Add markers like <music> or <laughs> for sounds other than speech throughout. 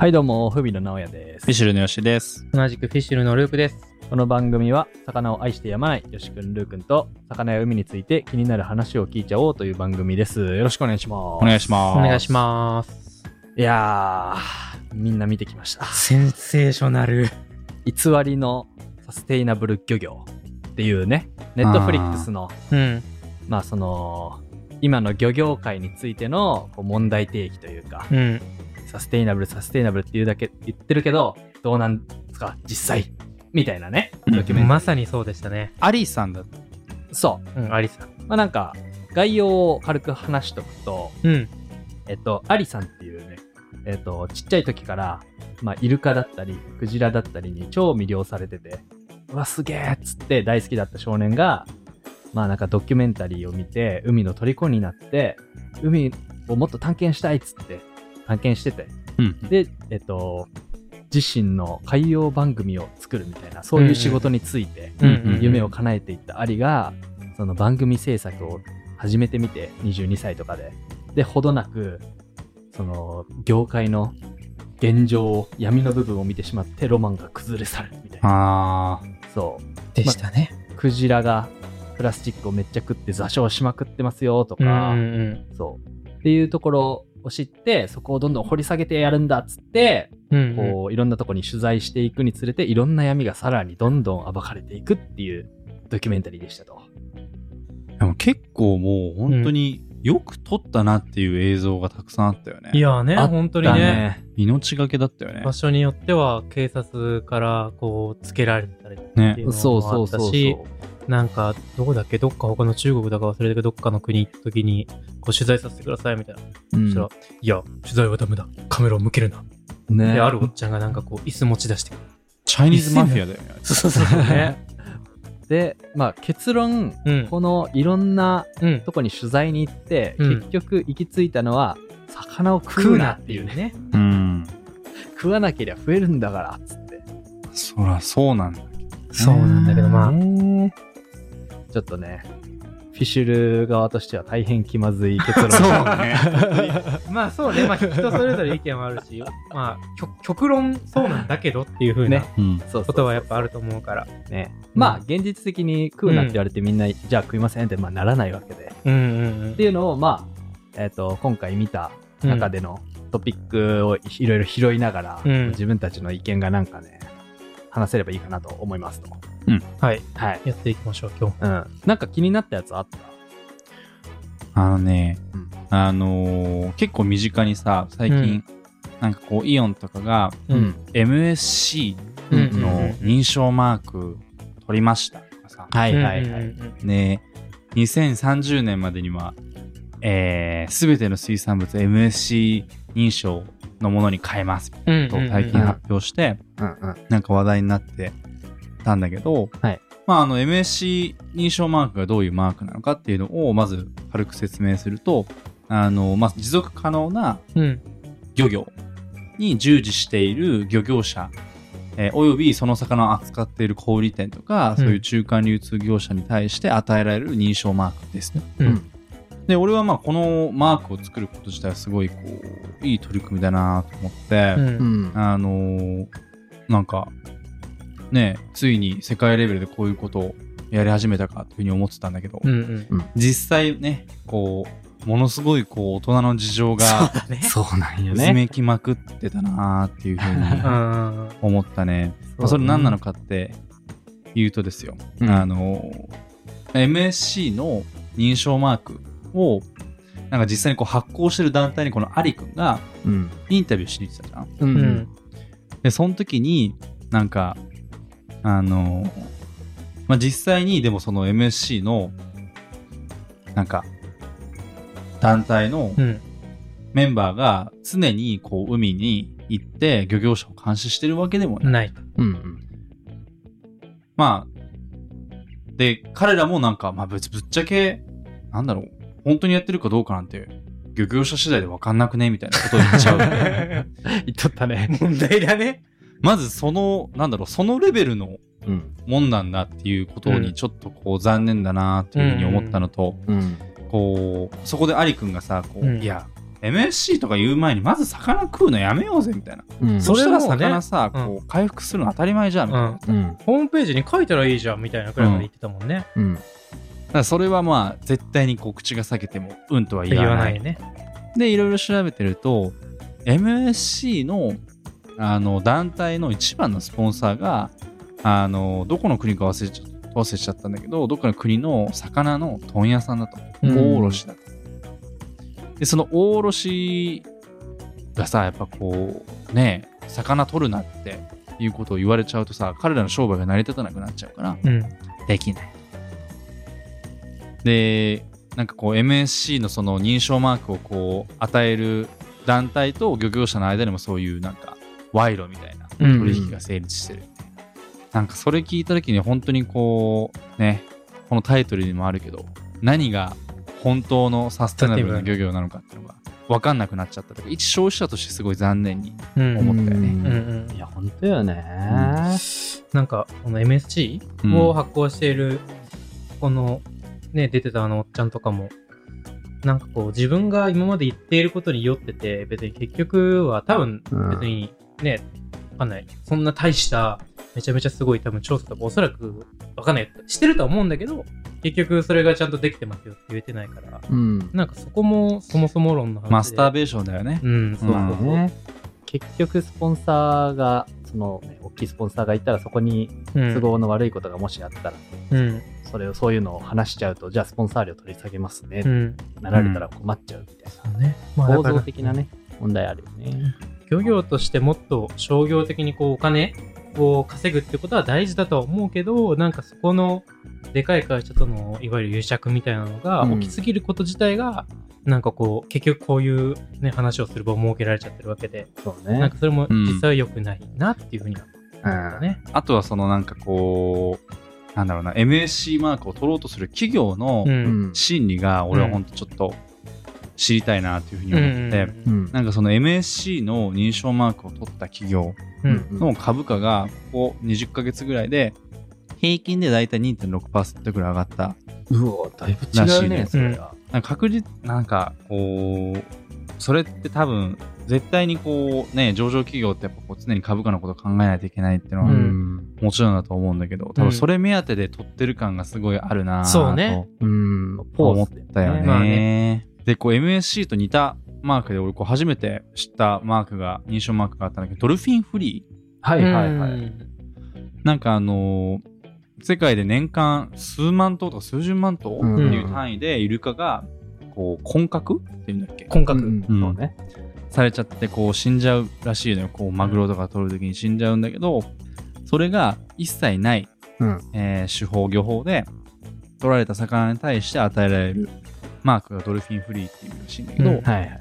はいどうも、ふみの直哉ですフィ。ッシュルのよしです。同じくフィッシュルのルークです。この番組は、魚を愛してやまないよしくん、ルーくんと、魚や海について気になる話を聞いちゃおうという番組です。よろしくお願いします。お願いします。お願いします。す。いやー、みんな見てきました。センセーショナル。偽りのサステイナブル漁業っていうね、ネットフリックスの、うん。まあその、今の漁業界についてのこう問題提起というか、うん。サステイナブル、サステイナブルっていうだけ言ってるけど、どうなんですか、実際。みたいなね、うんドキュメント。まさにそうでしたね。アリーさんだ。そう。うん、アリさん。まあなんか、概要を軽く話しとくと、うん。えっと、アリさんっていうね、えっと、ちっちゃい時から、まあ、イルカだったり、クジラだったりに超魅了されてて、うわ、すげえっつって大好きだった少年が、まあなんかドキュメンタリーを見て、海の虜になって、海をもっと探検したいっつって、探検してて、うん。で、えっと、自身の海洋番組を作るみたいな、そういう仕事について、夢を叶えていったアリが、その番組制作を始めてみて、22歳とかで。で、ほどなく、その、業界の現状を、闇の部分を見てしまって、ロマンが崩れ去るみたいな。あそう。でしたね。クジラがプラスチックをめっちゃ食って座礁しまくってますよとうんか、うんそう。っていうところを知って、そこをどんどん掘り下げてやるんだっつって、うん。うんこういろんなとこに取材していくにつれていろんな闇がさらにどんどん暴かれていくっていうドキュメンタリーでしたと。ーでも結構もう本当によく撮ったなっていう映像がたくさんあったよね。いやーね、あった本当にね。命がけだったよね場。所によっては警察からこうつけられたりってねいうのそうもあったそうそうそし、う。なんかどこだっけ？どっか他の中国だか忘れたけどどっかの国行った時にこう取材させてくださいみたいな。うんそしたら、いや、取材はダメだ。カメラを向けるな。ねで、あるおっちゃんがなんかこう椅子持ち出してくる。チャイニーズマフィアだよね。そうそうそうね。<laughs> で、まあ結論、うん。このいろんなうん。とこに取材に行って、うん結局行き着いたのは、魚を食うなっていうね。ね。うん。食わなけりゃ増えるんだから、つって。そらそうなんだ。そうなんだけど、まあ、ねちょっとね、フィッシュル側としては大変気まずい結論。<laughs> そうね。<laughs> まあそうね、まあ人それぞれ意見はあるし、まあ極極論そうなんだけどっていう風なねうん。そうそうことはやっぱあると思うから。ね。まあ現実的に食うなって言われてみんな、じゃあ食いませんってまあならないわけで。うんうんっていうのを、まあ、えっ、と、今回見たうん。中でのトピックをいろいろ拾いながら、うん自分たちの意見がなんかね、話せればいいかなと思いますと。はい。はい。やっていきましょう、今日。うん。なんか気になったやつあった？あのね、うんあのー結構身近にさ、最近、なんかこう、イオンとかが、うん。MSC うんの認証マーク取りましたとかさ、はいはいはい。うんうんうんね、2030年までには、えー、全ての水産物 MSC 認証のものに変えますうんと最近発表して、うんうん。なんか話題になってたんだけど、はい。まあ、あの MSC 認証マークがどういうマークなのかっていうのをまず軽く説明すると、あの、まあ、持続可能なうん。漁業に従事している漁業者、えーおよびその魚を扱っている小売店とか、そういう中間流通業者に対して与えられる認証マークです。ね。うん。で、俺はまあこのマークを作ること自体はすごいこう、いい取り組みだなと思って、うん。うん。あのーなんか、ね、ついに世界レベルでこういうことをやり始めたかというふうに思ってたんだけど、うんうん実際ね、こう、ものすごいこう大人の事情がだね。そうなんよね。めきまくってたなっていうふうにうん思ったね。まあそれ何なのかって言うとですよ、うんあの、MSC の認証マークを、なんか実際にこう発行してる団体にこのアリ君がうん。インタビューしに行ってたじゃん。う。うんんで、その時に、なんか、あの、まあ、実際にでもその MSC の、なんか、団体のうんメンバーが常にこう海に行って漁業者を監視してるわけでもない。ない。うん。まあ、で、彼らもなんか、まあ別ぶっちゃけ、なんだろう、本当にやってるかどうかなんて、漁業者次第で分かんなくね？みたいなことを言っちゃう。<laughs> 言っとったね。問題だね。まずその、なんだろう、そのレベルのうん。もんなんだっていうことうんにちょっとこう残念だなっていうふうに思ったのと、うん。こう、そこでアリ君がさ、こう、うんいや、MSC とか言う前にまず魚食うのやめようぜみたいな。うんそしたら魚さ、うんこう回復するの当たり前じゃんみたいな。だかうん。うん。ホームページに書いたらいいじゃんみたいなくらいまで言ってたもんね。うん。らそれはまあ絶対にこう口が裂けてもうんとは言言わない。わないね。で、いろいろ調べてると、MSC のあの団体の一番のスポンサーが、あの、どこの国か忘れちゃ忘れちゃったんだけど、どっかの国の魚の問屋さんだと。うん大卸だと。で、その大卸がさ、やっぱこう、ね、魚取るなっていうことを言われちゃうとさ、彼らの商売が成り立たなくなっちゃうから、うん。できない。で、なんかこう MSC のその認証マークをこう与える団体と漁業者の間にもそういうなんか賄賂みたいなうん取引が成立してる。なんかそれ聞いた時に本当にこうね、このタイトルにもあるけど、何が本当のサステナブルな漁業なのかっていうのが分かんなくなっちゃったとか、一消費者としてすごい残念にうん。思ったよねうんうんいや、本当よね。なんか、この MSG うんを発行している、この、ね、出てたあのおっちゃんとかも、なんかこう、自分が今まで言っていることに酔ってて、別に結局は多分、うん別にね、わかんない。そんな大した、めちゃめちゃすごい多分調査とかおそらく、わかんない。してるとは思うんだけど、結局それがちゃんとできてますよって言えてないから、うん。なんかそこもそもそも論の話で。マスターベーションだよね。うん、そうそううんそう。ね。結局、スポンサーが、その、ね、大きいスポンサーがいたら、そこにうん都合の悪いことがもしあったら、うん。それを、そういうのを話しちゃうと、じゃあスポンサー料取り下げますね、うん。なられたら困っちゃうみたいそうね。まな。あ構造的な。ね、問題あるよね。漁業としてもっと商業的にこうお金を稼ぐってことは大事だとは思うけど、なんかそこのでかい会社とのいわゆる癒着みたいなのがうん起きすぎること自体が、なんかこう、結局こういうね、話をする場を設けられちゃってるわけで、そうねなんか。それも実際は良くないなっていうふうには思ったね。あとはそのなんかこう、なんだろうな、MSC マークを取ろうとする企業のう。うんん。心理が俺は本当ちょっと知りたいなというふうに思って、うん。なんかその MSC の認証マークを取った企業うん。の株価がここ20ヶ月ぐらいで平均でだいたい2.6%ぐらい上がった。うわ、だいぶ違うね、らしいねそれは。なんか確実、なんかこう、それって多分絶対にこうね、上場企業ってやっぱこう常に株価のことを考えないといけないっていうのはうんもちろんだと思うんだけど、多分それ目当てで取ってる感がすごいあるなぁそうねうん。思ったよね。まあねで、こう MSC と似たマークで俺こう初めて知ったマークが、認証マークがあったんだけど、ドルフィンフリー。はいはいはい。うんなんかあのー世界で年間数万頭とか数十万頭ってうんいう単位でイルカがこう混獲っていうんだっけ？婚活。うんうんそうね。されちゃってこう死んじゃうらしいのよこうマグロとか取るときに死んじゃうんだけどそれが一切ない、うん。えー手法漁法で取られた魚に対して与えられるマークがドルフィンフリーっていうらしいんだけど、うんはいはい。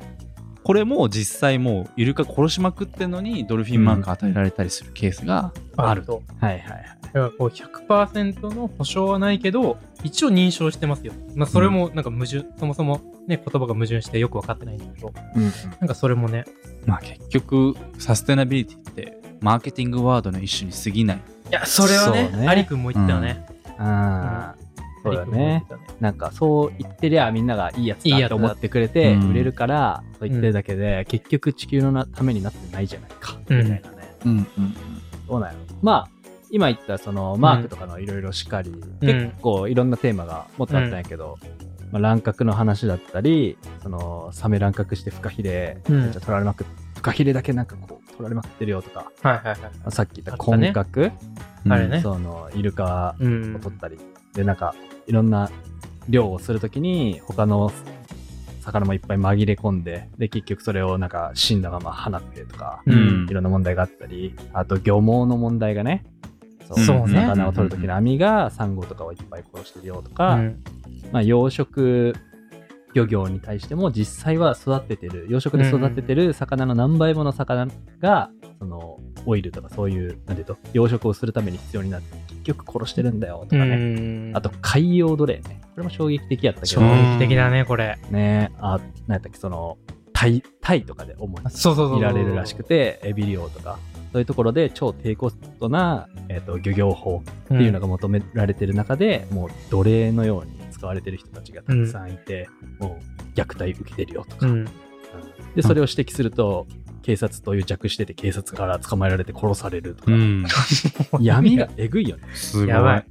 これも実際もうイルカ殺しまくってんのにドルフィンマーク与えられたりするケースがある。と。はいはいはい。だからこう100%の保証はないけど、一応認証してますよ。まあそれもなんか矛盾、そもそもね、言葉が矛盾してよく分かってないんだけど、うん。なんかそれもね、まあ結局サステナビリティってマーケティングワードの一種に過ぎない。いや、それはね、ねアリ君も言ったよね。ああ、そうだね。なんかそう言ってりゃみんながいいやついいやつだ。だって思ってくれてうん。売れるから、そう言ってるだけで、結局地球のなためになってないじゃないか、うん。みたいなね。うんうんそうなんやろ。まあ、今言ったそのマークとかのいろいろしかり、結構いろんなテーマがもっとあったんやけど、まあ、乱獲の話だったり、そのサメ乱獲してフカヒレ、うん。めっちゃ取られまくっフカヒレだけなんかこう取られまくってるよとか、はいはいはい。さっき言ったあったね。混獲、うん。あれね。そのイルカうんを取ったり、でなんかいろんな漁をするときに他の魚もいっぱい紛れ込んでで結局それをなんか死んだまま放ってとか、うん。いろんな問題があったりあと漁網の問題がねそうね。魚を取るときの網がサンゴとかをいっぱい殺してるよとか、うん。まあ、養殖漁業に対しても実際は育ててる養殖で育ててる魚の何倍もの魚がそのオイルとかそういうなんていうと養殖をするために必要になっ局殺してるんだよとかね、うん。あと海洋奴隷ね。これも衝撃的やったけ衝ど撃的だね、これ。ね。あ何やったっけそのタイタイとかで主にそうそうそう。見られるらしくてエビ漁とか。そういうところで超低コストな、えー、と漁業法っていうのが求められてる中で、もう奴隷のように使われてる人たちがたくさんいて、もう虐待受けてるよとか、うん。うん。で、それを指摘すると、警察と癒着してて、警察から捕まえられて殺されるとか、うん。<laughs> 闇がえぐいよね。すごい。やばい。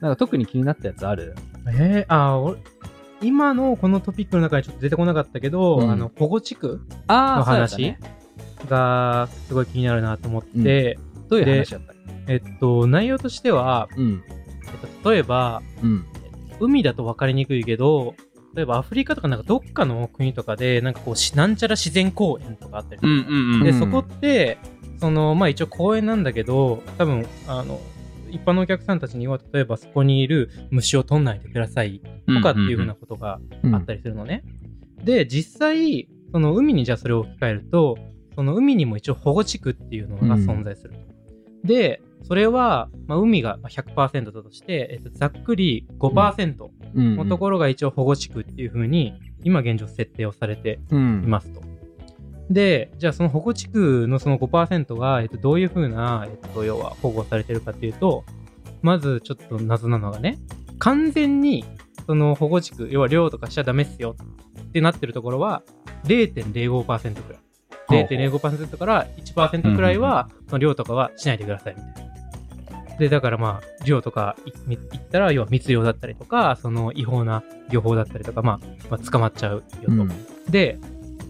なんか特に気になったやつある？えー、あー、俺今のこのトピックの中にちょっと出てこなかったけど、うんあの、保護地区あの話ねがすごい気になるなと思って、どういう話だったっえっと、内容としては、けうん。えっと、例えば、うん。海だと分かりにくいけど、例えばアフリカとかなんかどっかの国とかで、なんかこうし、なんちゃら自然公園とかあったりとかうんうんうん。で、うんそこって、その、まあ一応公園なんだけど、多分、あの、一般のお客さんたちには、例えばそこにいる虫を取んないでくださいとかっていうふうなことがあったりするのね。で、実際、その海にじゃあそれを置き換えると、その海にも一応保護地区っていうのが存在する。で、それは、まあ、海がまあ100%だとして、えっと、ざっくり5%うん。のところが一応保護地区っていうふうに、今現状設定をされてうん。いますと。で、じゃあその保護地区のその5%が、えっと、どういうふうな、えっと、要は保護されてるかっていうと、まずちょっと謎なのがね、完全にその保護地区、要は量とかしちゃダメっすよってなってるところは0.05%くらい。0.05%から1%くらいは、その量とかはしないでくださいみたいな。で、だからまあ、量とかいいったら、要は密漁だったりとか、その違法な漁法だったりとか、まあ、まあ、捕まっちゃうよと。うん。で、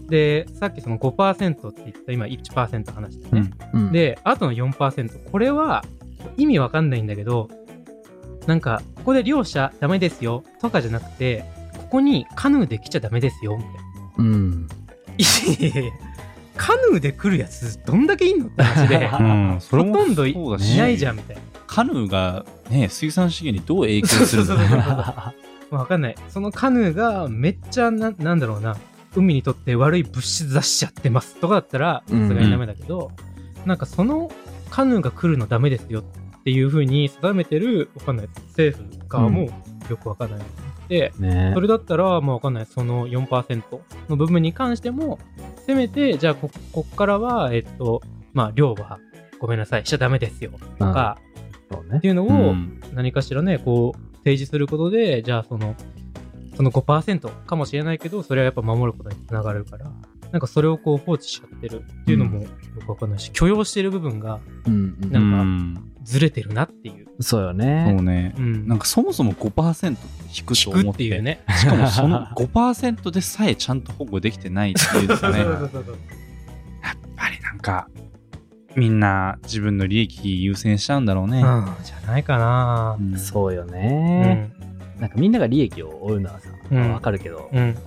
で、さっきその5%って言った今1%話したね。うん、で、あとの4%。これは意味わかんないんだけど、なんか、ここで両者ダメですよとかじゃなくて、ここにカヌーで来ちゃダメですよみたいな。うん。いやいやいやカヌーで来るやつどんだけいんのって話で、<laughs> うん、ほとんどいないじゃんみたいな。カヌーがね、水産資源にどう影響するんだろうそうそうそうわかんない。そのカヌーがめっちゃな、なんだろうな、海にとって悪い物質出しちゃってますとかだったら、さすがにダメだけど、なんかそのカヌーが来るのダメですよっていう風に定めてる、わかんない。政府側もよくわかんない。で、ね。それだったら、まあわかんない。その4%の部分に関しても、せめて、じゃあこ、こっからは、えっと、まあ、量は、ごめんなさい、しちゃダメですよ、とか、そうね。っていうのを、うん。何かしらね、こう、提示することで、じゃあその、その5%かもしれないけど、それはやっぱ守ることにつながるから、なんかそれをこう放置しちゃってるっていうのもよくわかんないし、許容してる部分がうんうんなかうんんずれてるなっていう。そうよそうね。ね。うん。なんかそもそも5%引くと引思っくってていうね。しかもその5%でさえちゃんと保護できてないっていうかね。やっそうそうそうぱりなんか、みんな自分の利益優先しちゃうんだろうね。うん、じゃないかな。うんそうようね。ん。なんかみんなが利益を追うのはさ、うんわかるけど、うん。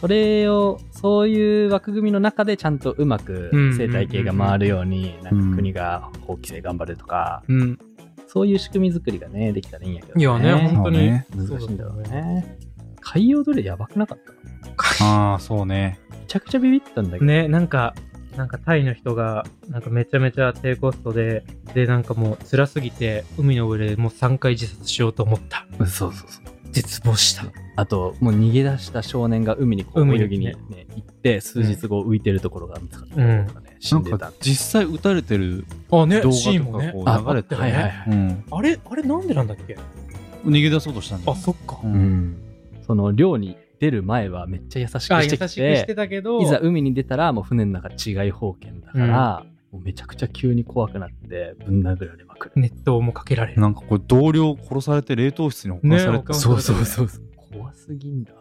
それを、そういう枠組みの中でちゃんとうまくうん生態系が回るように、んなんか国が法規制頑張るとか、うん。そういう仕組み作りがね、できたらいいんやけど、いやね、本当に。ね難しいんだろうね。海洋奴隷やばくなかった？ああ、そうね。めちゃくちゃビビったんだけど。ね、なんか、なんかタイの人が、なんかめちゃめちゃ低コストで、で、なんかもう辛すぎて、海の上でもう3回自殺しようと思った。そうそうそう。絶望した。あと、もう逃げ出した少年が海にこう泳ぎに、ねね行って、数日後浮いてるところが見つかったりとかね、死なんんでたか。実際撃たれてるあ、ね動シーンもね画とかこ。あう流れてはいはいはいうんあれあれなんでなんだっけ？逃げ出そうとしたんだあ、そっか。ううんん。その漁に出る前はめっちゃ優しくしてきしくしてて、たけど、いざ海に出たらもう船の中違い保険だから、もうめちゃくちゃ急に怖くなってぶん殴られまくる。熱湯もかけられる。なんかこれ同僚殺されて冷凍室に保管されてた、ねそうそうそうそう。怖すぎんだ。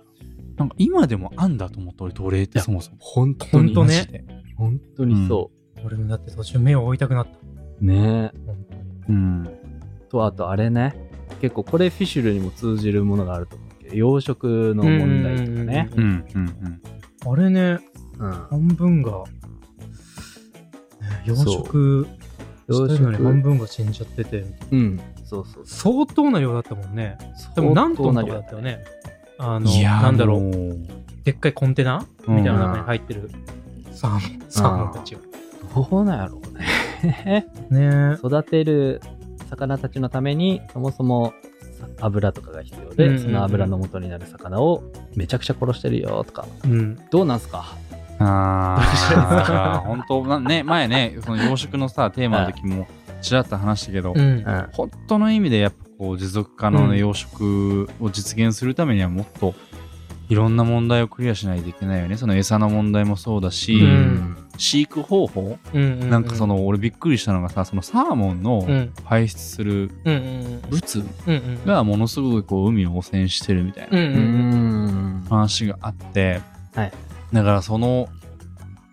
なんか今でもあんだと思って俺奴隷ってそもそも本当に。ほんとね本当にそ俺もだって途中目を追いたくなった。う。ね本当に。うんと、あとあれね。結構これフィッシュルにも通じるものがあると思うけど、養殖の問題とかね。うんうんうんあれね、うん。半分が、ね養殖養したいのに半殖。分が死んじゃってて、うん。そうそうそ相当な量だったもんね。う。でも何トンとかだったよね。あの、いやーなんだろう、でっかいコンテナ？うんみたいな中に入ってるサーモン、サーモンたちが。どうなんやろうね。ね育てる魚たちのためにそもそもさ油とかが必要で、その油の元になる魚をめちゃくちゃ殺してるよとかうん。どうなんすか？ああ本当なね前ねその養殖のさテーマの時もちらっと話したけど、うん。本当の意味でやっぱこう持続可能うなん養殖を実現するためにはもっといろんな問題をクリアしないといけないよね。その餌の問題もそうだし、うん。飼育方法、うんうんうん。なんかそ、の俺びっくりしたのがさそのサーモンのうん。排出する物がものすごくこう海を汚染してるみたいな話があって、はいだからその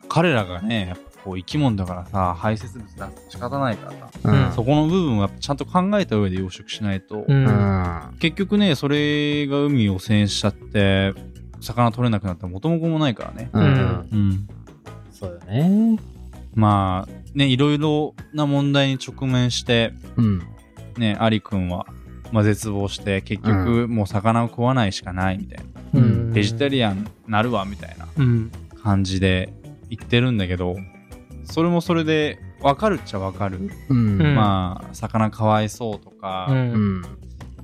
彼らがねやっぱこう生き物だからさ排泄物出す仕方ないからさ、うん。そこの部分はちゃんと考えた上で養殖しないと、うん。結局ねそれが海を汚染しちゃって魚取れなくなったら元も子もないからね、うん。うん、そうよね。まあねいろいろな問題に直面してうん。ねアリくんは、まあ、絶望して結局もう魚を食わないしかないみたいな、うんベジタリアンなるわみたいなうん。感じで言ってるんだけどそれもそれで分かるっちゃ分かる、うん。うんまあ魚かわいそうとか、うん。うん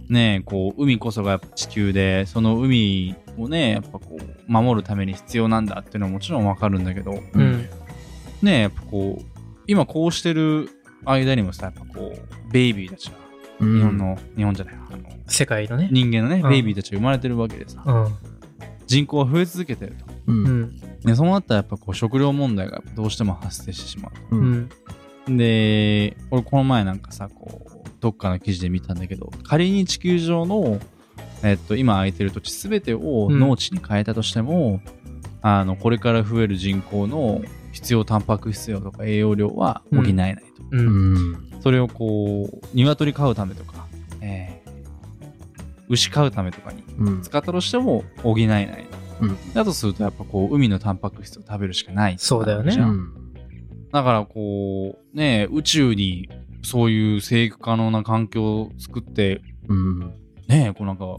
ねこう海こそがやっぱ地球でその海をねやっぱこう守るために必要なんだっていうのはもちろん分かるんだけどうん。ねやっぱこう今こうしてる間にもさやっぱこうベイビーたちがうん。日本の、日本じゃないあの世界のね。人間のね、うん。ベイビーたちが生まれてるわけでさ、うん人口は増え続けてると。ううん。んでそうなったらやっぱこう食料問題がどうしても発生してしまう。ううん。んで、俺この前なんかさ、こう、どっかの記事で見たんだけど、仮に地球上の、えっと、今空いてる土地すべてをうん。農地に変えたとしても、あの、これから増える人口の必要タンパク質量とか栄養量は補えないと。ううん。ん。それをこう、鶏飼うためとか、えー牛飼うためとかにうん。使ったとしても補えない。と。うん。だとするとやっぱこう、海のタンパク質を食べるしかない。そうだよね。うん。だからこう、ね、宇宙にそういう生育可能な環境を作って、うん。ね、こうなんか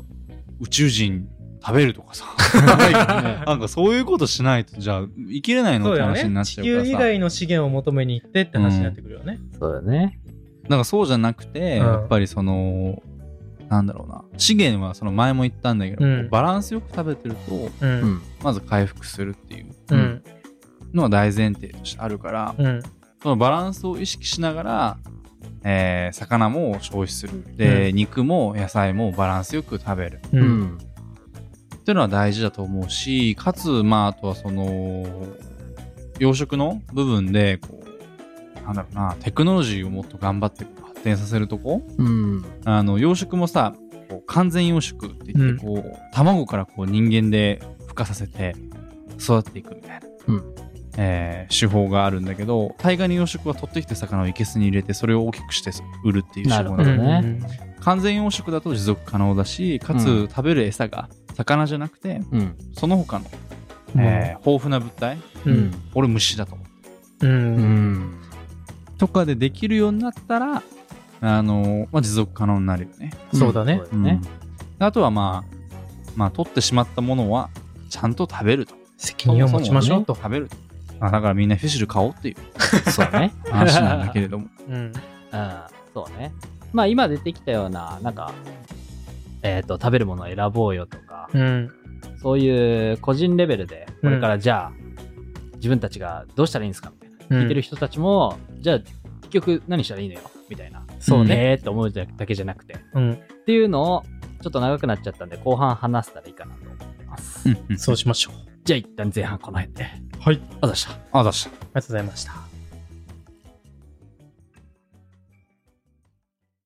宇宙人食べるとかさ、<laughs> <laughs> なんかそういうことしないと、じゃあ生きれないのって話になね。地球以っちゃうからさ。外の資源を求めに行ってって話になってくるよね。そうだね。だからそうじゃなくて、うん。やっぱりその、なんだろうな、資源はその前も言ったんだけど、うん。バランスよく食べてると、ううん。んまず回復するっていううん。のは大前提としてあるから、うん。そのバランスを意識しながら、えー魚も消費する。で、う肉も野菜もバランスよく食べる。っていうのは大事だと思うし、かつ、まあ、あとはその、養殖の部分で、こう、なんだろうな、テクノロジーをもっと頑張って発展させるとこ？うん。あの、養殖もさ、こう完全養殖って言って、こう、卵からこう人間で孵化させて育っていくみたいな。うん。えー手法があるんだけど大概の養殖は取ってきた魚をいけすに入れてそれを大きくして売るっていう手法なのどね完全養殖だと持続可能だしかつ、うん。食べる餌が魚じゃなくてうん。その他の、うん。えー豊富な物体うん。俺虫だと思う。ううんん。とかでできるようになったらあの、まあ、持続可能になるよね。そうだね。そうん。あとはまあまあ取ってしまったものはちゃんと食べると。責任を持ちましょうと。食べると。あだからみんなフィッシュル買おうっていう <laughs> そうね。話なんだけれども。<laughs> うん。うんそうね。まあ今出てきたようななんかえっと食べるものを選ぼうよとかうん。そういう個人レベルでこれからじゃあ自分たちがどうしたらいいんですかみたいな。聞いてる人たちもじゃあ結局何したらいいのよみたいな。そうね。えーって思うだけじゃなくて。うん。っていうのをちょっと長くなっちゃったんで後半話せたらいいかなと思ってます、うんうん。そうしましょう。じゃあ一旦前半この辺で。はい。あざした。あだした。ありがとうございました